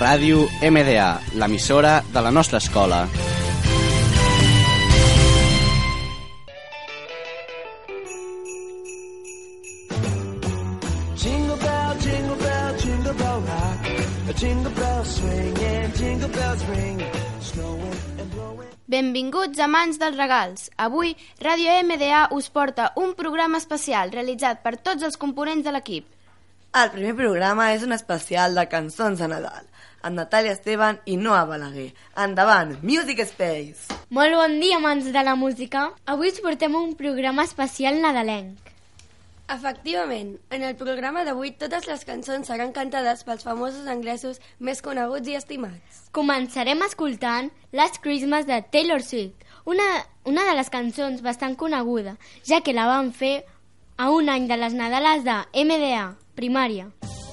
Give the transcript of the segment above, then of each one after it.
Ràdio MDA, l'emissora de la nostra escola. Benvinguts a Mans dels regals. Avui, Ràdio MDA us porta un programa especial realitzat per tots els components de l'equip. El primer programa és un especial de cançons de Nadal amb Natàlia Esteban i Noa Balaguer. Endavant, Music Space! Molt bon dia, mans de la música. Avui us portem un programa especial nadalenc. Efectivament, en el programa d'avui totes les cançons seran cantades pels famosos anglesos més coneguts i estimats. Començarem escoltant Last Christmas de Taylor Swift, una, una de les cançons bastant coneguda, ja que la van fer a un any de les Nadales de MDA, primària. Primària.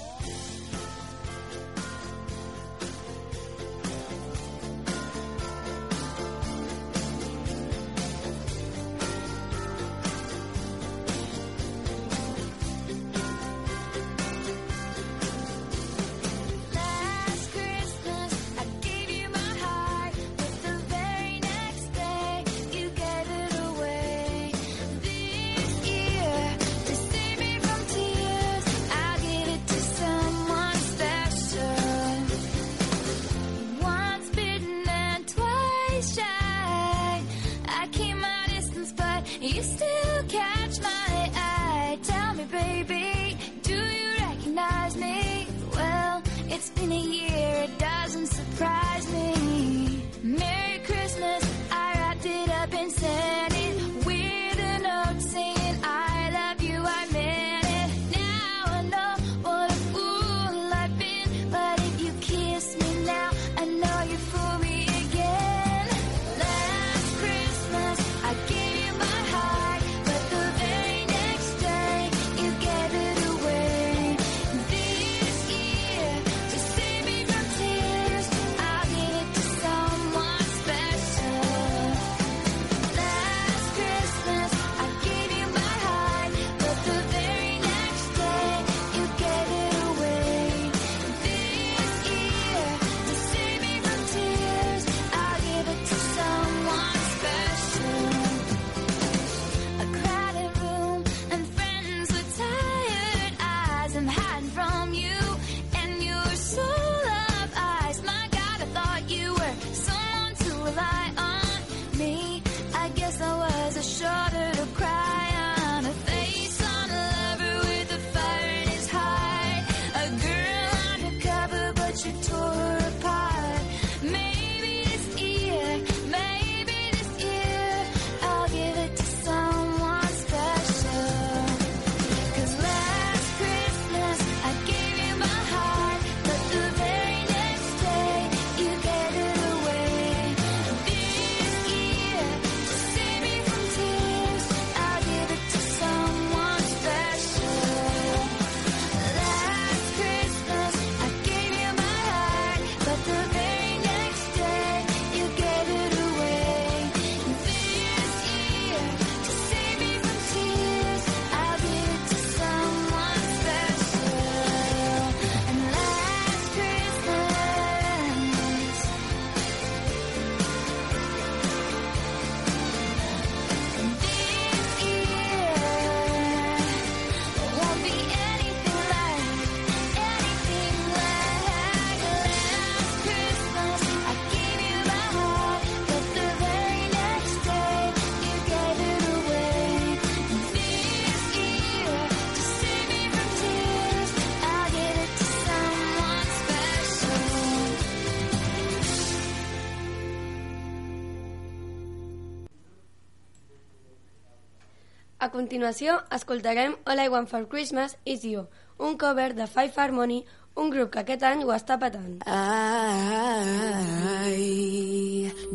A continuació, escoltarem All I Want For Christmas Is You, un cover de Five Harmony, un grup que aquest any ho està patant. I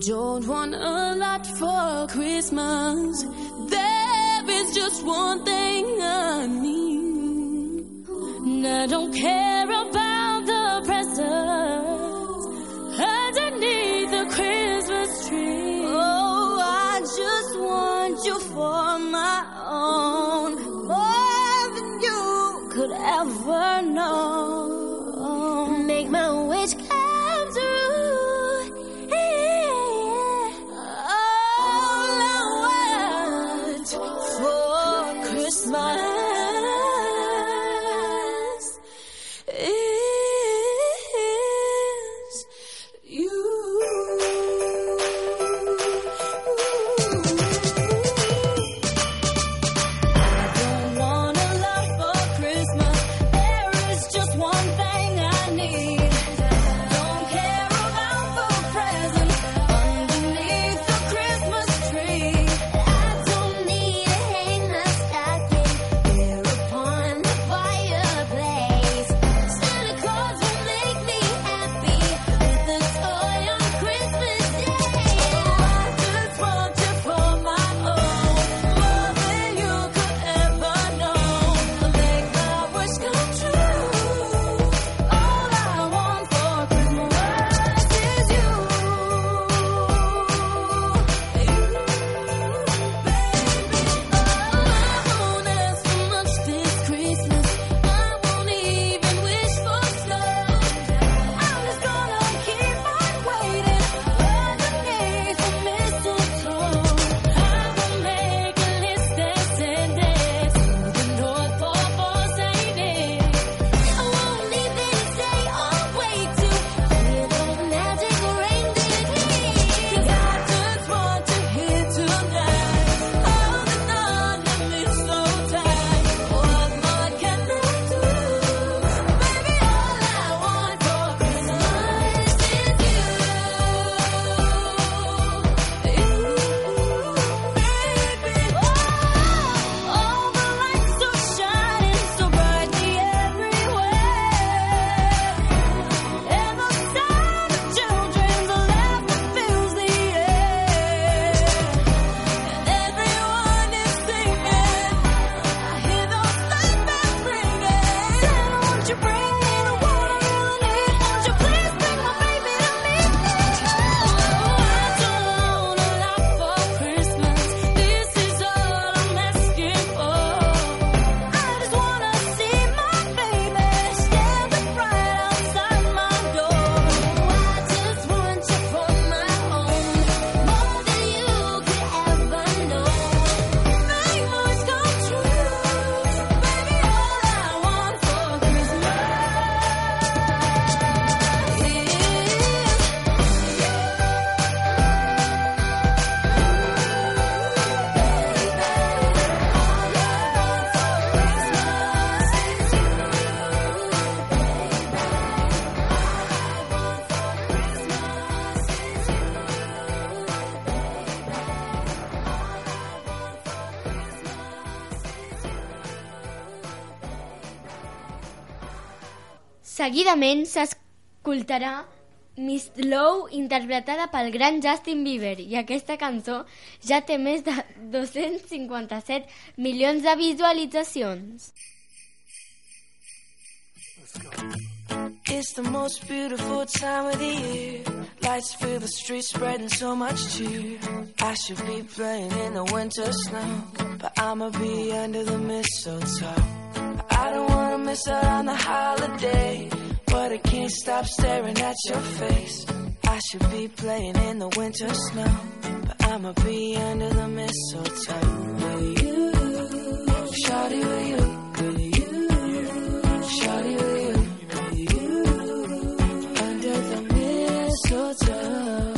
don't want a lot for Christmas There is just one thing I need I don't care about Seguidament s'escoltarà Miss Low interpretada pel gran Justin Bieber i aquesta cançó ja té més de 257 milions de visualitzacions. It's the most beautiful time of the year. Lights fill the streets, spreading so much cheer. I should be playing in the winter snow, but I'ma be under the mistletoe. I don't wanna miss out on the holiday, but I can't stop staring at your face. I should be playing in the winter snow, but I'ma be under the mistletoe. With you, shawty with you, with you, shawty with you under the mistletoe.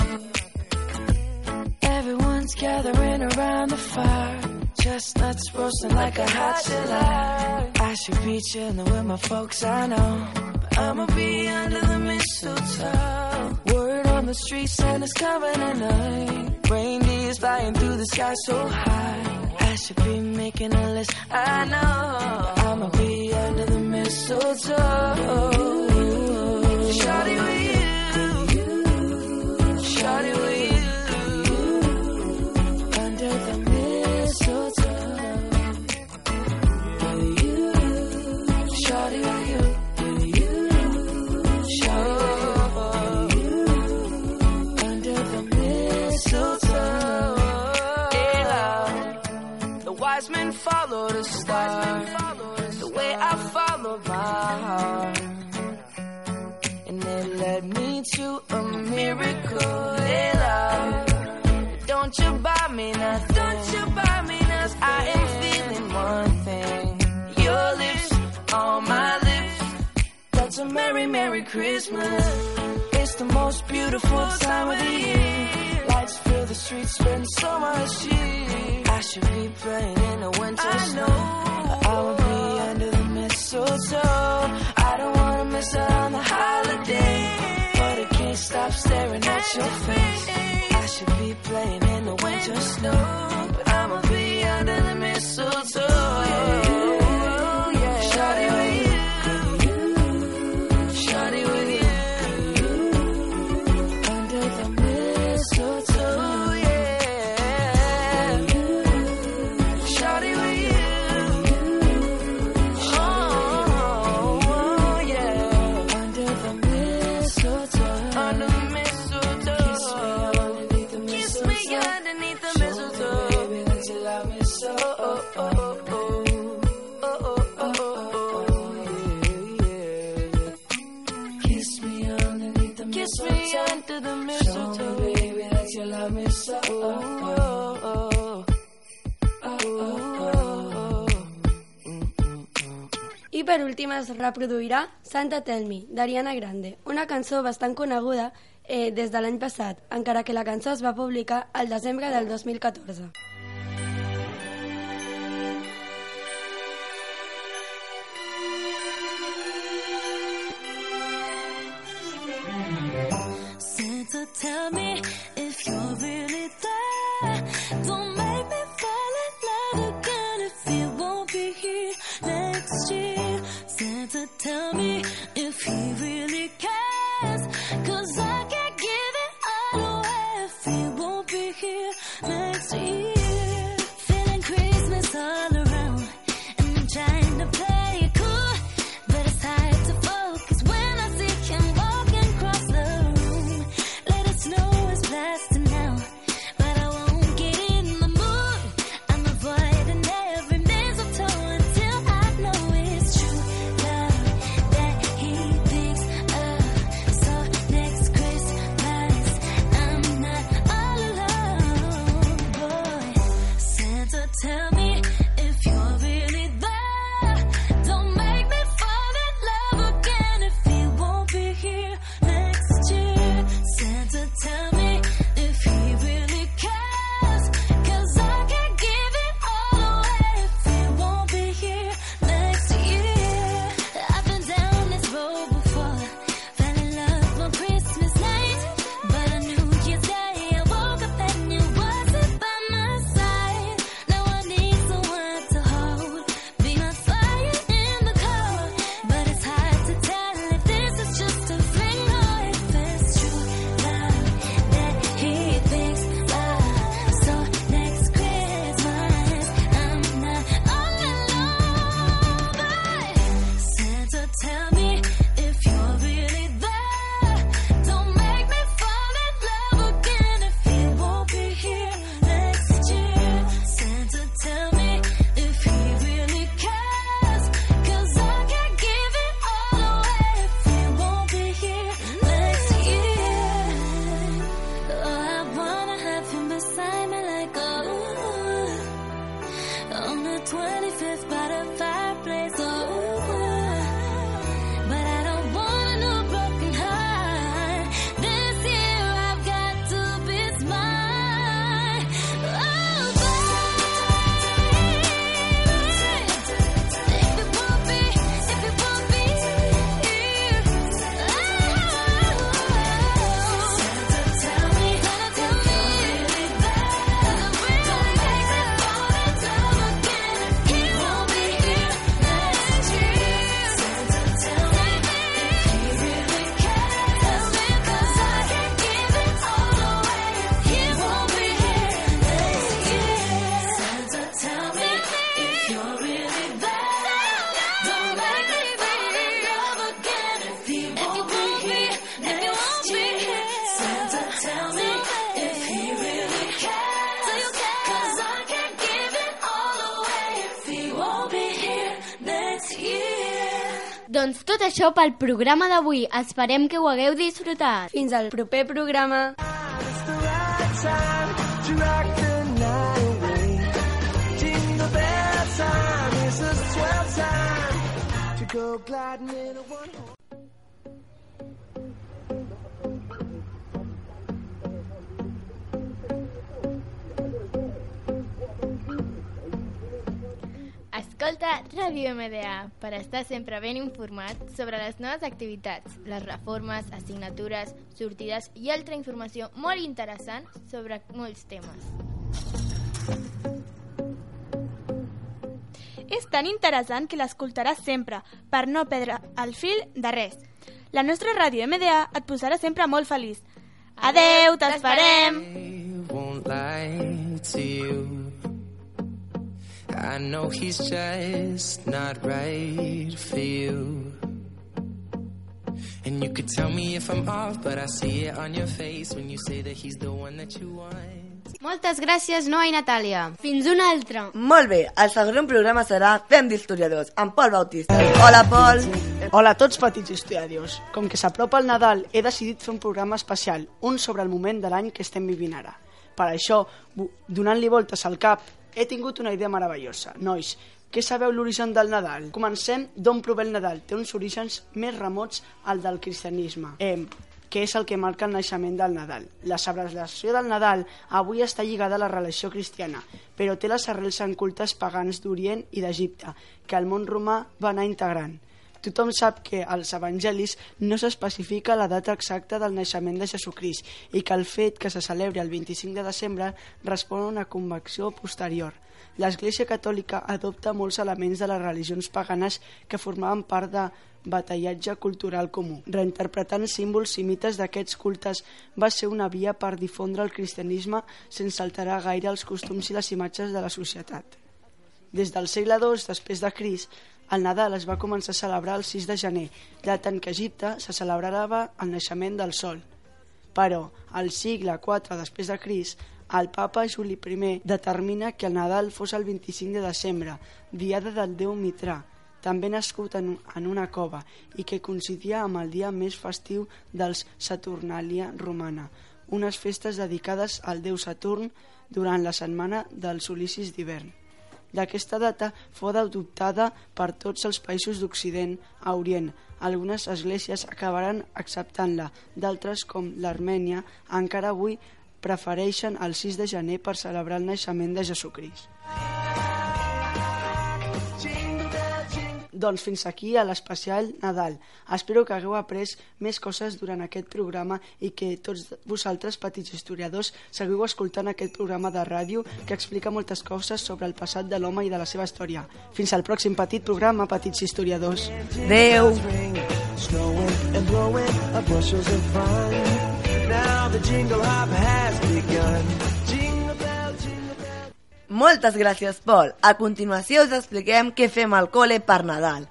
Everyone's gathering around the fire. Chestnuts roasting like a hot July. I should be chilling with my folks, I know. But I'ma be under the mistletoe. Word on the street, Santa's coming tonight. Reindeer's flying through the sky so high. I should be making a list, I know. But I'ma be under the mistletoe. Shawty with you. Shawty with you. Miracle. Hey, love. Don't you buy me nothing. Don't you buy me nothing. I am feeling one thing. Your lips on my lips. That's a merry, merry Christmas. It's the most beautiful time of the year. Lights fill the streets, spend so much cheer. I should be playing in the winter snow. Stop staring at your face. I should be playing in the winter snow. But I'ma be under the mistletoe. Per últim es reproduirà Santa Tell Me, d'Ariana Grande, una cançó bastant coneguda eh, des de l'any passat, encara que la cançó es va publicar al desembre del 2014. Doncs tot això pel programa d'avui. Esperem que ho hagueu disfrutat. Fins al proper programa. Escolta Ràdio MDA per estar sempre ben informat sobre les noves activitats, les reformes, assignatures, sortides i altra informació molt interessant sobre molts temes. És tan interessant que l'escoltaràs sempre, per no perdre el fil de res. La nostra ràdio MDA et posarà sempre molt feliç. Adeu, t'esperem! won't lie to you. I know he's just not right for you. And you could tell me if I'm off, but I see it on your face when you say that he's the one that you want. Moltes gràcies, Noa i Natàlia. Fins una altra. Molt bé, el següent programa serà Fem d'historiadors, amb Pol Bautista. Hola, Pol! Hola a tots petits historiadors. Com que s'apropa el Nadal, he decidit fer un programa especial, un sobre el moment de l'any que estem vivint ara. Per això, donant-li voltes al cap, he tingut una idea meravellosa. Nois, què sabeu l'origen del Nadal? Comencem d'on prové el Nadal. Té uns orígens més remots al del cristianisme. Eh, que és el que marca el naixement del Nadal. La celebració del Nadal avui està lligada a la religió cristiana, però té les arrels en cultes pagans d'Orient i d'Egipte, que el món romà va anar integrant. Tothom sap que als evangelis no s'especifica la data exacta del naixement de Jesucrist i que el fet que se celebri el 25 de desembre respon a una convecció posterior. L'Església Catòlica adopta molts elements de les religions paganes que formaven part de batallatge cultural comú. Reinterpretant símbols i mites d'aquests cultes va ser una via per difondre el cristianisme sense alterar gaire els costums i les imatges de la societat. Des del segle II després de Crist, el Nadal es va començar a celebrar el 6 de gener, data en què a Egipte se celebrava el naixement del sol. Però, al segle IV després de Crist, el papa Juli I determina que el Nadal fos el 25 de desembre, diada del déu Mitrà, també nascut en, en una cova i que coincidia amb el dia més festiu dels Saturnalia romana, unes festes dedicades al déu Saturn durant la setmana dels solicis d'hivern. D'aquesta data fou adoptada per tots els països d'Occident a Orient. Algunes esglésies acabaran acceptant-la, d'altres, com l'Armènia, encara avui prefereixen el 6 de gener per celebrar el naixement de Jesucrist. Doncs fins aquí a l'especial Nadal. Espero que hagueu après més coses durant aquest programa i que tots vosaltres, petits historiadors, seguiu escoltant aquest programa de ràdio que explica moltes coses sobre el passat de l'home i de la seva història. Fins al pròxim petit programa, petits historiadors. Fun. Now the jingle hop has begun. Moltes gràcies, Pol. A continuació us expliquem què fem al col·le per Nadal.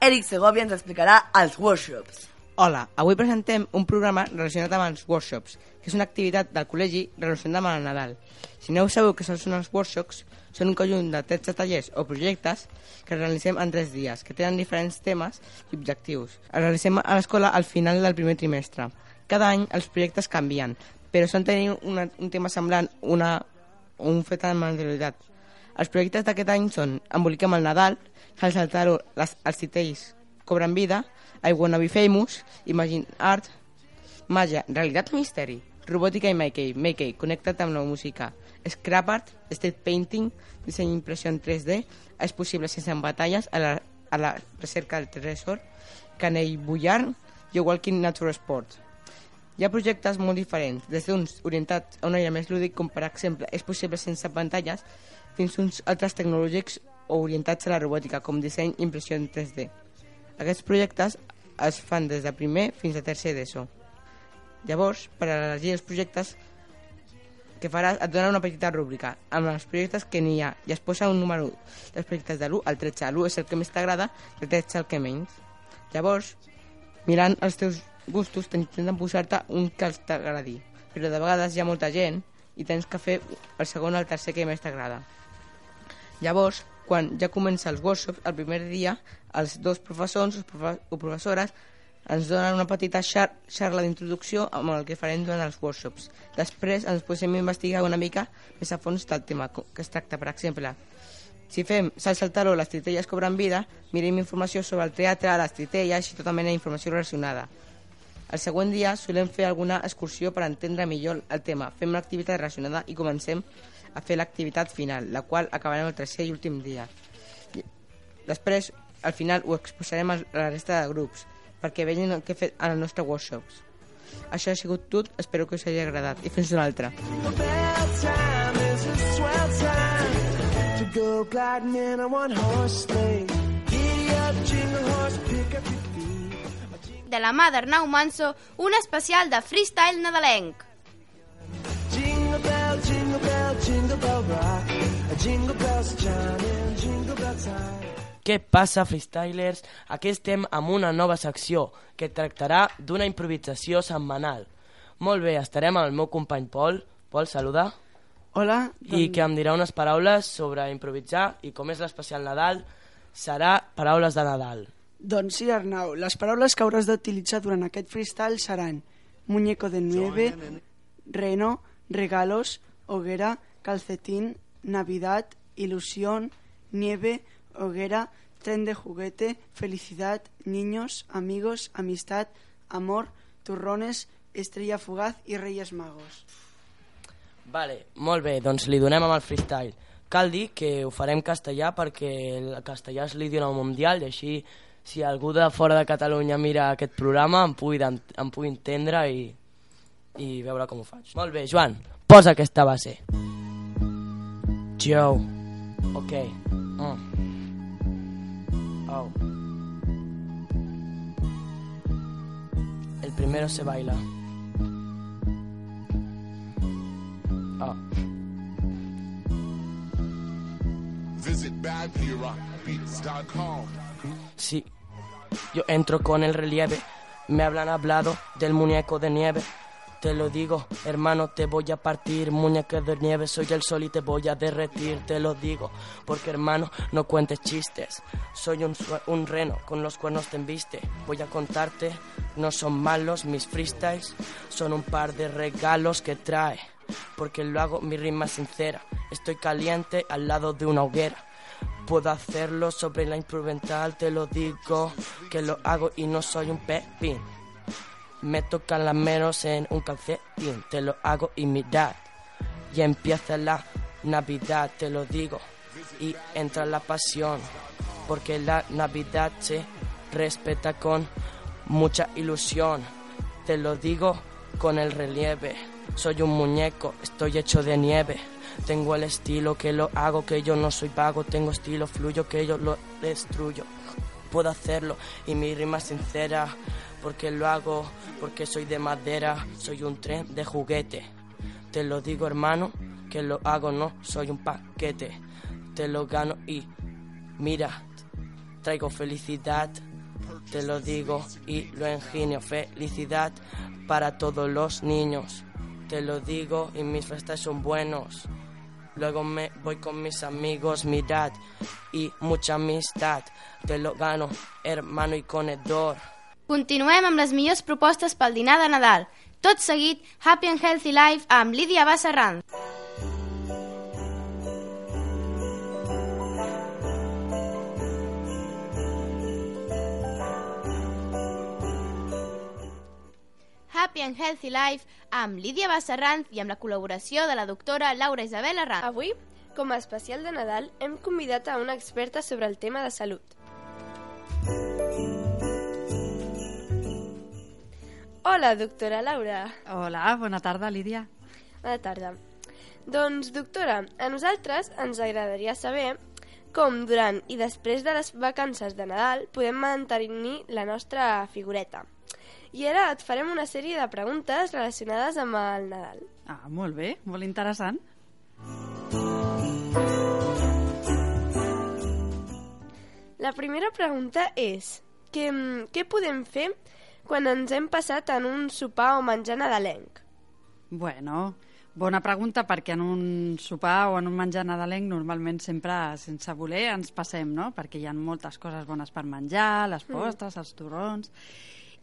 Eric Segovia ens explicarà els workshops. Hola, avui presentem un programa relacionat amb els workshops, que és una activitat del col·legi relacionada amb el Nadal. Si no sabeu què són els workshops, són un conjunt de 13 tallers o projectes que realitzem en 3 dies, que tenen diferents temes i objectius. Els realitzem a l'escola al final del primer trimestre. Cada any els projectes canvien, però són tenir un tema semblant, una, un fet amb anterioritat. Els projectes d'aquest any són Emboliquem el Nadal, Cal saltar-ho, els titells cobren vida, I Wanna Be Famous, Imagine Art, Màgia, Realitat Misteri, Robòtica i Make Make connecta't amb la música, Scrap Art, State Painting, Disseny impressió en 3D, És possible sense batalles a la, a la recerca del tresor, Canell Bullar, i Walking Nature Sport. Hi ha projectes molt diferents, des d'uns orientats a un aire més lúdic, com per exemple és possible sense pantalles, fins uns altres tecnològics o orientats a la robòtica, com disseny i impressió en 3D. Aquests projectes es fan des de primer fins a tercer d'ESO. Llavors, per a elegir els projectes que faràs, et donen una petita rúbrica amb els projectes que n'hi ha i es posa un número dels projectes de l'1 al 13. L'1 és el que més t'agrada, el 13 el que menys. Llavors, mirant els teus gustos, t'intenten posar-te un que els t'agradi. Però de vegades hi ha molta gent i tens que fer el segon o el tercer que més t'agrada. Llavors, quan ja comença els workshops, el primer dia, els dos professors o profe- o professores ens donen una petita xar xarra d'introducció amb el que farem durant els workshops. Després ens posem a investigar una mica més a fons del tema que es tracta. Per exemple, si fem salsa al taló, les tritelles cobren vida, mirem informació sobre el teatre, les tritelles i tota mena d'informació relacionada. El següent dia solem fer alguna excursió per entendre millor el tema. Fem una activitat relacionada i comencem a fer l'activitat final, la qual acabarem el tercer i últim dia. Després, al final, ho exposarem a la resta de grups perquè vegin el que he fet en els nostres workshops. Això ha sigut tot, espero que us hagi agradat i fins una altra. Go gliding in a one horse sleigh. Giddy up, jingle horse, De la mà d'Arnau Manso, un especial de freestyle nadalenc. Jingle bell, jingle bell, jingle bell rock. Jingle bells chiming, jingle bell time. Què passa, freestylers? Aquí estem amb una nova secció que tractarà d'una improvisació setmanal. Molt bé, estarem amb el meu company Pol. Pol, saludar. Hola. I que em dirà unes paraules sobre improvisar i com és l'especial Nadal, serà paraules de Nadal. Doncs sí, Arnau, les paraules que hauràs d'utilitzar durant aquest freestyle seran muñeco de nieve, reno, regalos, hoguera, calcetín, navidad, ilusión, nieve, hoguera, tren de juguete, felicidad, niños, amigos, amistad, amor, turrones, estrella fugaz i Reyes Magos. Vale, molt bé, doncs li donem amb el freestyle. Cal dir que ho farem castellà perquè el castellà és l'idioma mundial i així si algú de fora de Catalunya mira aquest programa em pugui, em pugui entendre i, i veure com ho faig. Molt bé, Joan, posa aquesta base. Joe. Ok. Mm. Oh. El primero se baila. Oh. Visit badbeats.com. Sí, yo entro con el relieve. Me hablan hablado del muñeco de nieve. Te lo digo, hermano, te voy a partir. Muñeco de nieve, soy el sol y te voy a derretir. Te lo digo, porque hermano, no cuentes chistes. Soy un, un reno, con los cuernos te embiste. Voy a contarte, no son malos mis freestyles. Son un par de regalos que trae. Porque lo hago mi rima sincera. Estoy caliente al lado de una hoguera. Puedo hacerlo sobre la instrumental, te lo digo, que lo hago y no soy un pepín. Me tocan las menos en un calcetín, te lo hago y mirad. Y empieza la Navidad, te lo digo, y entra la pasión, porque la Navidad se respeta con mucha ilusión. Te lo digo con el relieve, soy un muñeco, estoy hecho de nieve. Tengo el estilo que lo hago, que yo no soy vago. Tengo estilo, fluyo, que yo lo destruyo. Puedo hacerlo y mi rima es sincera, porque lo hago, porque soy de madera. Soy un tren de juguete. Te lo digo, hermano, que lo hago, no soy un paquete. Te lo gano y mira, traigo felicidad. Te lo digo y lo enginio, felicidad para todos los niños. Te lo digo y mis fiestas son buenos. Luego me voy con mis amigos, mirad, y mucha amistad. Te lo gano, hermano y conedor. Continuem amb les millors propostes pel dinar de Nadal. Tot seguit, Happy and Healthy Life amb Lídia Basserran. Happy and Healthy Life amb Lídia Basserran i amb la col·laboració de la doctora Laura Isabel Arran. Avui, com a especial de Nadal, hem convidat a una experta sobre el tema de salut. Hola, doctora Laura. Hola, bona tarda, Lídia. Bona tarda. Doncs, doctora, a nosaltres ens agradaria saber com durant i després de les vacances de Nadal podem mantenir la nostra figureta. I ara et farem una sèrie de preguntes relacionades amb el Nadal. Ah, molt bé, molt interessant. La primera pregunta és que, mm, què podem fer quan ens hem passat en un sopar o menjar nadalenc? Bueno, Bona pregunta, perquè en un sopar o en un menjar nadalenc normalment sempre, sense voler, ens passem, no? Perquè hi ha moltes coses bones per menjar, les Mm. postres, els torrons...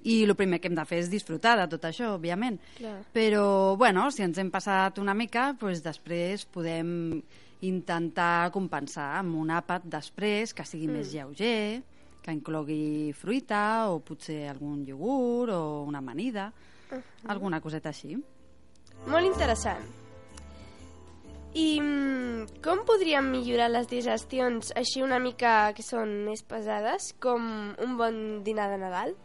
I el primer que hem de fer és disfrutar de tot això, òbviament. Clar. Però, bueno, si ens hem passat una mica, doncs després podem intentar compensar amb un àpat després que sigui Mm. més lleuger, que inclogui fruita o potser algun iogurt o una amanida, alguna coseta així. Molt interessant. I mm, com podríem millorar les digestions així una mica que són més pesades, com un bon dinar de Nadal?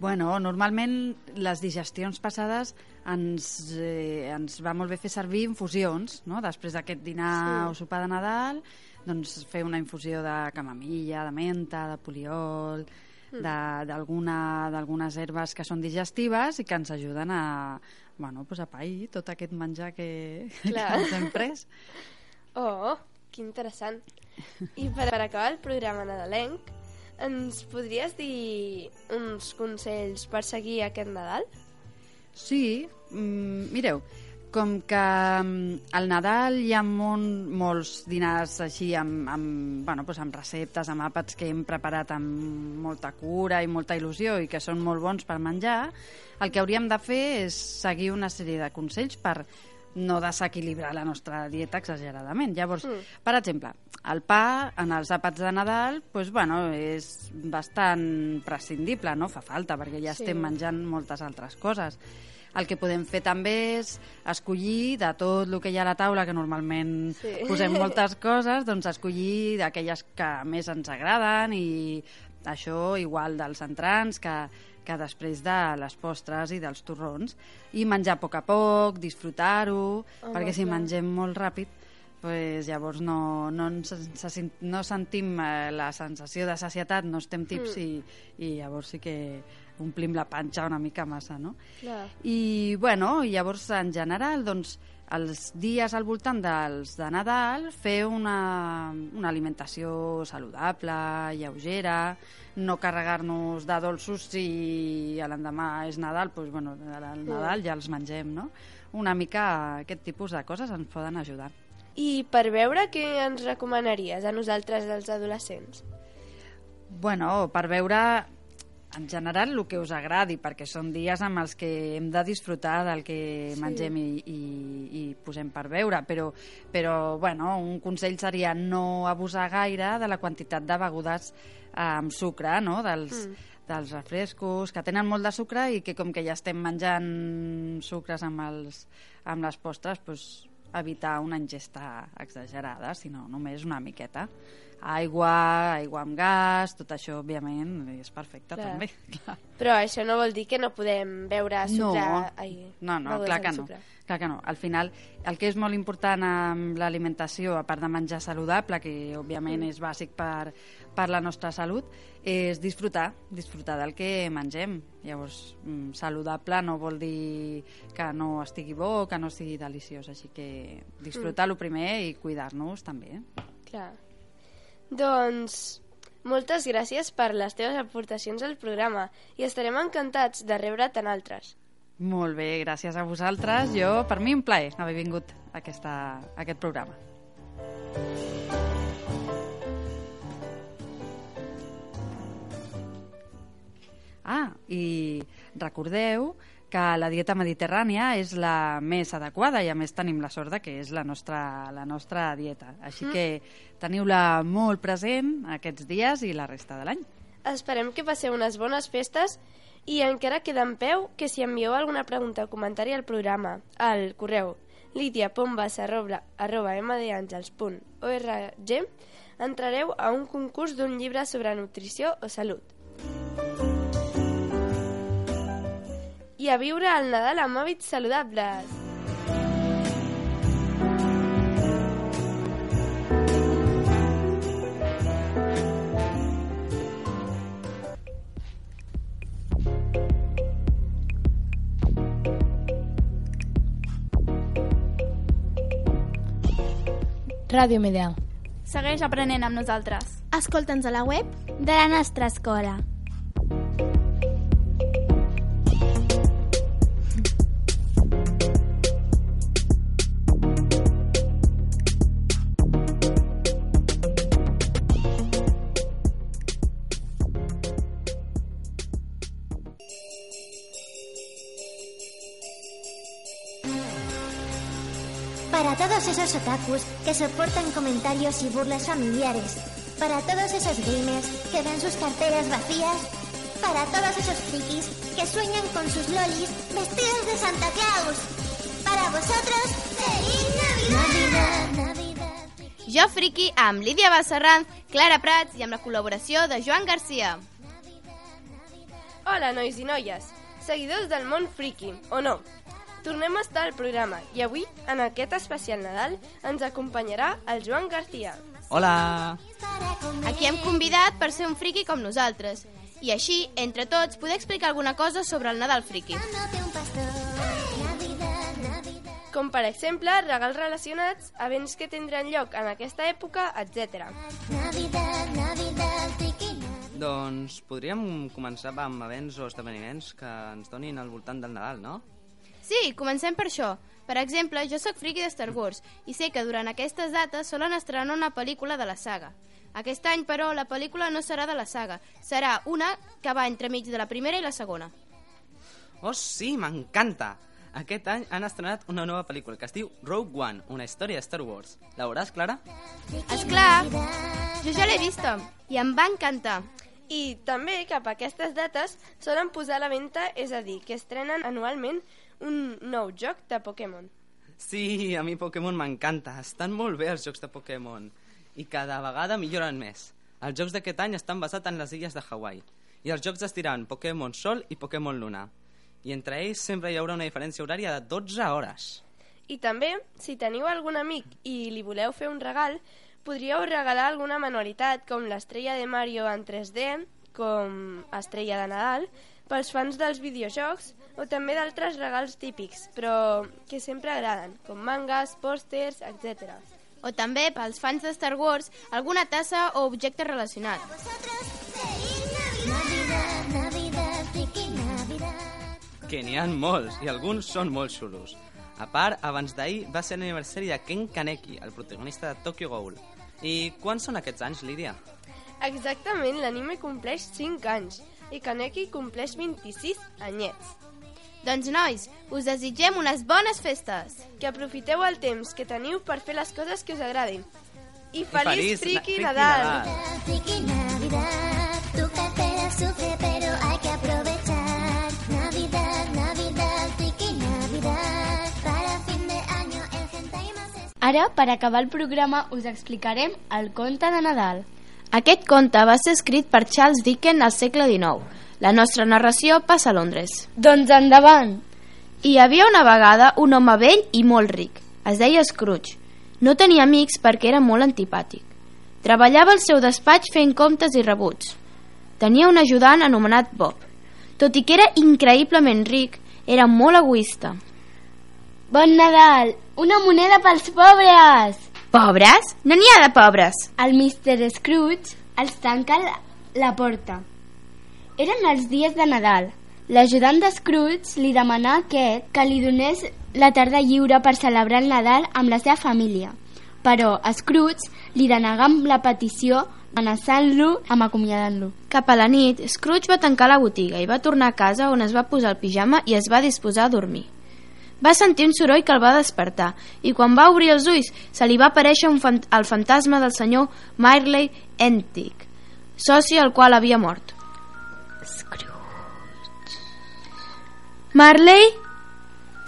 Bueno, normalment les digestions passades ens, eh, ens va molt bé fer servir infusions, no? Després d'aquest dinar Sí. o sopar de Nadal, doncs fer una infusió de camamilla, de menta, de poliol, Mm. d'algunes herbes que són digestives i que ens ajuden a, bueno, pues a pair tot aquest menjar que, que Clar. ens hem pres. Oh, que interessant. I per, per acabar el programa nadalenc, ens podries dir uns consells per seguir aquest Nadal? Sí, mm, mireu, com que mm, al Nadal hi ha molt, molts dinars així amb, amb, bueno, doncs amb receptes, amb àpats que hem preparat amb molta cura i molta il·lusió i que són molt bons per menjar, el que hauríem de fer és seguir una sèrie de consells per no desequilibrar la nostra dieta exageradament. Llavors, Mm. per exemple, el pa en els àpats de Nadal doncs, bueno, és bastant prescindible, no fa falta, perquè ja Sí. estem menjant moltes altres coses. El que podem fer també és escollir de tot el que hi ha a la taula, que normalment Sí. posem moltes coses, doncs escollir d'aquelles que més ens agraden i això igual dels entrants que, que després de les postres i dels torrons i menjar a poc a poc, disfrutar-ho, Home, perquè si clar. mengem molt ràpid pues, llavors no, no, no sentim eh, la sensació de sacietat, no estem tips Mm. i, i llavors sí que omplim la panxa una mica massa, no? Clar. I, bueno, llavors, en general, doncs, els dies al voltant dels de Nadal, fer una, una alimentació saludable, lleugera, no carregar-nos de dolços si l'endemà és Nadal, doncs, bueno, al Nadal ja els mengem, no? Una mica aquest tipus de coses ens poden ajudar. I per veure què ens recomanaries a nosaltres, els adolescents? Bueno, per veure en general el que us agradi, perquè són dies amb els que hem de disfrutar del que Sí. mengem i, i, i posem per veure, però, però bueno, un consell seria no abusar gaire de la quantitat de begudes eh, amb sucre, no? dels, Mm. dels refrescos, que tenen molt de sucre i que com que ja estem menjant sucres amb, els, amb les postres, doncs evitar una ingesta exagerada, sinó només una miqueta. Aigua, aigua amb gas, tot això, òbviament, és perfecte Clar. també. Clar. Però això no vol dir que no podem beure sucre... No, ai, no, no, clar que no. sucre. Clar que no. Al final, el que és molt important amb l'alimentació, a part de menjar saludable, que òbviament Mm. és bàsic per, per la nostra salut, és disfrutar, disfrutar del que mengem. Llavors, mm, saludable no vol dir que no estigui bo, que no sigui deliciós, així que disfrutar Mm. lo primer i cuidar-nos també. Clar. Doncs moltes gràcies per les teves aportacions al programa i estarem encantats de rebre't en altres. Molt bé, gràcies a vosaltres. Jo, per mi, un plaer haver vingut a, aquesta, a aquest programa. Ah, i recordeu que la dieta mediterrània és la més adequada i a més tenim la sort de que és la nostra, la nostra dieta. Així Mm. que teniu-la molt present aquests dies i la resta de l'any. Esperem que passeu unes bones festes i encara queda en peu que si envieu alguna pregunta o comentari al programa al correu lidia.pombas arroba, arroba mdangels.org entrareu a un concurs d'un llibre sobre nutrició o salut. I a viure el Nadal amb hàbits saludables. Ràdio Medea. Segueix aprenent amb nosaltres. Escolta'ns a la web de la nostra escola. Todos esos otakus que soportan comentarios y burlas familiares. Para todos esos gamers que ven sus carteras vacías. Para todos esos frikis que sueñan con sus lolis vestidos de Santa Claus. Para vosotros, ¡Feliz Navidad! Navidad. Jo Friki amb Lídia Basserran, Clara Prats i amb la col·laboració de Joan Garcia. Hola, nois i noies, seguidors del món friki, o no? Tornem a estar al programa i avui, en aquest especial Nadal, ens acompanyarà el Joan García. Hola! Aquí hem convidat per ser un friki com nosaltres i així, entre tots, poder explicar alguna cosa sobre el Nadal friki. Com per exemple, regals relacionats béns que tindran lloc en aquesta època, etc. Doncs podríem començar amb events o esdeveniments que ens donin al voltant del Nadal, no? Sí, comencem per això. Per exemple, jo sóc friki de Star Wars i sé que durant aquestes dates solen estrenar una pel·lícula de la saga. Aquest any, però, la pel·lícula no serà de la saga. Serà una que va entremig de la primera i la segona. Oh, sí, m'encanta! Aquest any han estrenat una nova pel·lícula que es diu Rogue One, una història de Star Wars. La veuràs, Clara? Esclar, jo ja l'he vista i em va encantar. I també cap a aquestes dates solen posar a la venda, és a dir, que estrenen anualment un nou joc de Pokémon. Sí, a mi Pokémon m'encanta. Estan molt bé els jocs de Pokémon. I cada vegada milloren més. Els jocs d'aquest any estan basats en les illes de Hawaii. I els jocs es diran Pokémon Sol i Pokémon Luna. I entre ells sempre hi haurà una diferència horària de 12 hores. I també, si teniu algun amic i li voleu fer un regal, podríeu regalar alguna manualitat com l'estrella de Mario en 3D, com estrella de Nadal, pels fans dels videojocs o també d'altres regals típics, però que sempre agraden, com mangas, pòsters, etc. O també, pels fans de Star Wars, alguna tassa o objecte relacionat. Que n'hi ha molts, i alguns són molt xulos. A part, abans d'ahir va ser l'aniversari de Ken Kaneki, el protagonista de Tokyo Ghoul. I quants són aquests anys, Lídia? Exactament, l'anime compleix 5 anys i Kaneki compleix 26 anyets. Doncs nois, us desitgem unes bones festes. Que aprofiteu el temps que teniu per fer les coses que us agradin. I feliç, feliç Friki Nadal! Nadal. Friki Navidad, tu cartera sufre pero hay que aprovechar. Navidad, Navidad, Friki Navidad, para fin de año el hentai más. Ara, per acabar el programa, us explicarem el conte de Nadal. Aquest conte va ser escrit per Charles Dickens al segle XIX. La nostra narració passa a Londres. Doncs endavant! Hi havia una vegada un home vell i molt ric. Es deia Scrooge. No tenia amics perquè era molt antipàtic. Treballava al seu despatx fent comptes i rebuts. Tenia un ajudant anomenat Bob. Tot i que era increïblement ric, era molt egoista. Bon Nadal! Una moneda pels pobres! Pobres? No n'hi ha de pobres. El Mr. Scrooge els tanca la, porta. Eren els dies de Nadal. L'ajudant de Scrooge li demanà a aquest que li donés la tarda lliure per celebrar el Nadal amb la seva família. Però Scrooge li denegà amb la petició amenaçant-lo amb acomiadant-lo. Cap a la nit, Scrooge va tancar la botiga i va tornar a casa on es va posar el pijama i es va disposar a dormir. Va sentir un soroll que el va despertar i quan va obrir els ulls se li va aparèixer un fan el fantasma del senyor Marley Entic, soci al qual havia mort. Scrooge. Marley?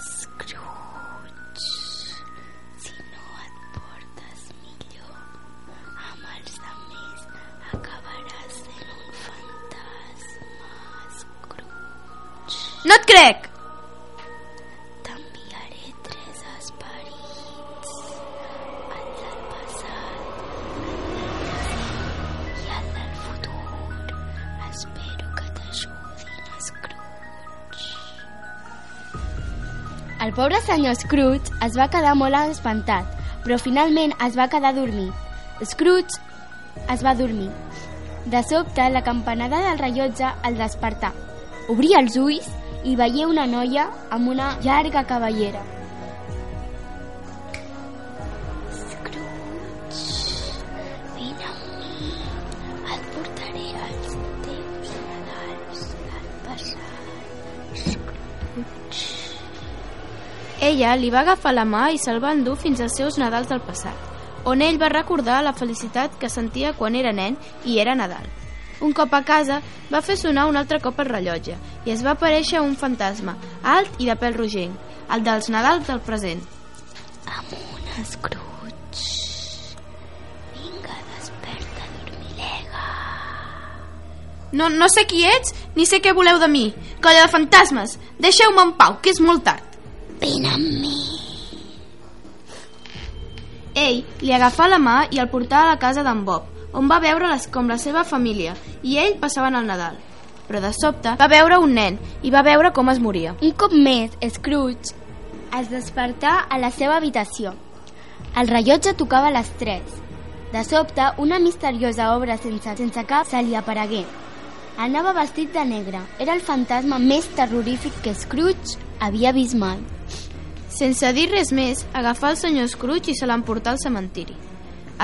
Scrooge, si no et portes millor amb els altres, acabaràs sent un fantasma, Scrooge. No et crec! El pobre senyor Scrooge es va quedar molt espantat, però finalment es va quedar a dormir. Scrooge es va dormir. De sobte, la campanada del rellotge el despertà. Obria els ulls i veia una noia amb una llarga cabellera. Ella li va agafar la mà i se'l va endur fins als seus Nadals del passat, on ell va recordar la felicitat que sentia quan era nen i era Nadal. Un cop a casa, va fer sonar un altre cop el rellotge i es va aparèixer un fantasma, alt i de pèl rogenc, el dels Nadals del present. Amunt, Scrooge. Vinga, desperta, dormilega. No, no sé qui ets, ni sé què voleu de mi. Colla de fantasmes, deixeu-me en pau, que és molt tard. Vine amb mi. Ell li agafà la mà i el portà a la casa d'en Bob, on va veure les, com la seva família i ell passaven el Nadal. Però de sobte va veure un nen i va veure com es moria. Un cop més, Scrooge es despertà a la seva habitació. El rellotge tocava a les 3. De sobte, una misteriosa obra sense, sense cap se li aparegué. Anava vestit de negre. Era el fantasma més terrorífic que Scrooge havia vist mai. Sense dir res més, agafà el senyor Scrooge i se l'emportà al cementiri.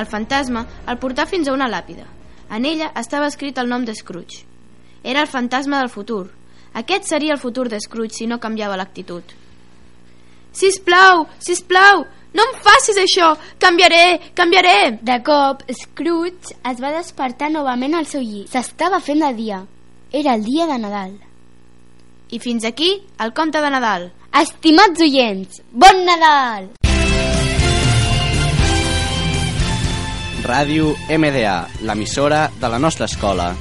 El fantasma el portà fins a una làpida. En ella estava escrit el nom de Scrooge. Era el fantasma del futur. Aquest seria el futur de Scrooge si no canviava l'actitud. Sisplau, sisplau, no em facis això! Canviaré, canviaré! De cop, Scrooge es va despertar novament al seu llit. S'estava fent de dia. Era el dia de Nadal. I fins aquí el conte de Nadal. Estimats oients, bon Nadal! Ràdio MDA, l'emissora de la nostra escola.